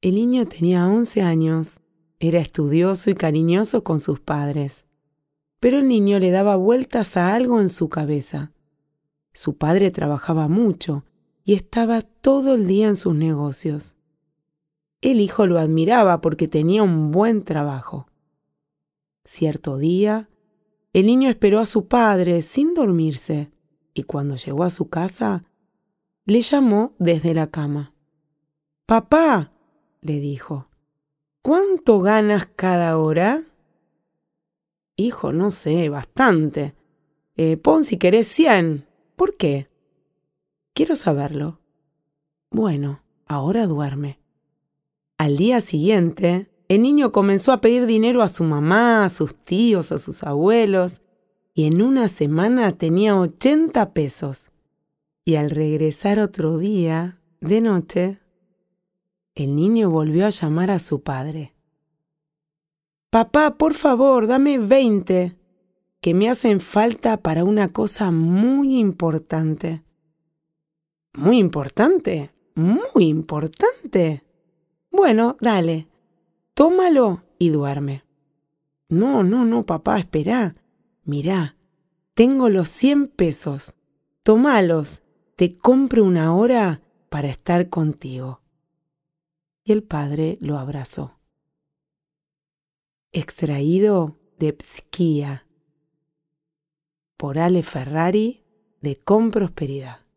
El niño tenía 11 años, era estudioso y cariñoso con sus padres, pero el niño le daba vueltas a algo en su cabeza. Su padre trabajaba mucho y estaba todo el día en sus negocios. El hijo lo admiraba porque tenía un buen trabajo. Cierto día, el niño esperó a su padre sin dormirse y cuando llegó a su casa, le llamó desde la cama. Papá, le dijo, ¿cuánto ganas cada hora? Hijo, no sé, bastante. Eh, pon si querés cien. ¿Por qué? Quiero saberlo. Bueno, ahora duerme. Al día siguiente, el niño comenzó a pedir dinero a su mamá, a sus tíos, a sus abuelos, y en una semana tenía 80 pesos. Y al regresar otro día, de noche, el niño volvió a llamar a su padre. Papá, por favor, dame veinte, que me hacen falta para una cosa muy importante. ¿Muy importante? ¿Muy importante? Bueno, dale, tómalo y duerme. No, no, no, papá, espera. Mirá, tengo los cien pesos. Tómalos, te compro una hora para estar contigo y el padre lo abrazó. Extraído de Psquía por Ale Ferrari de Con Prosperidad.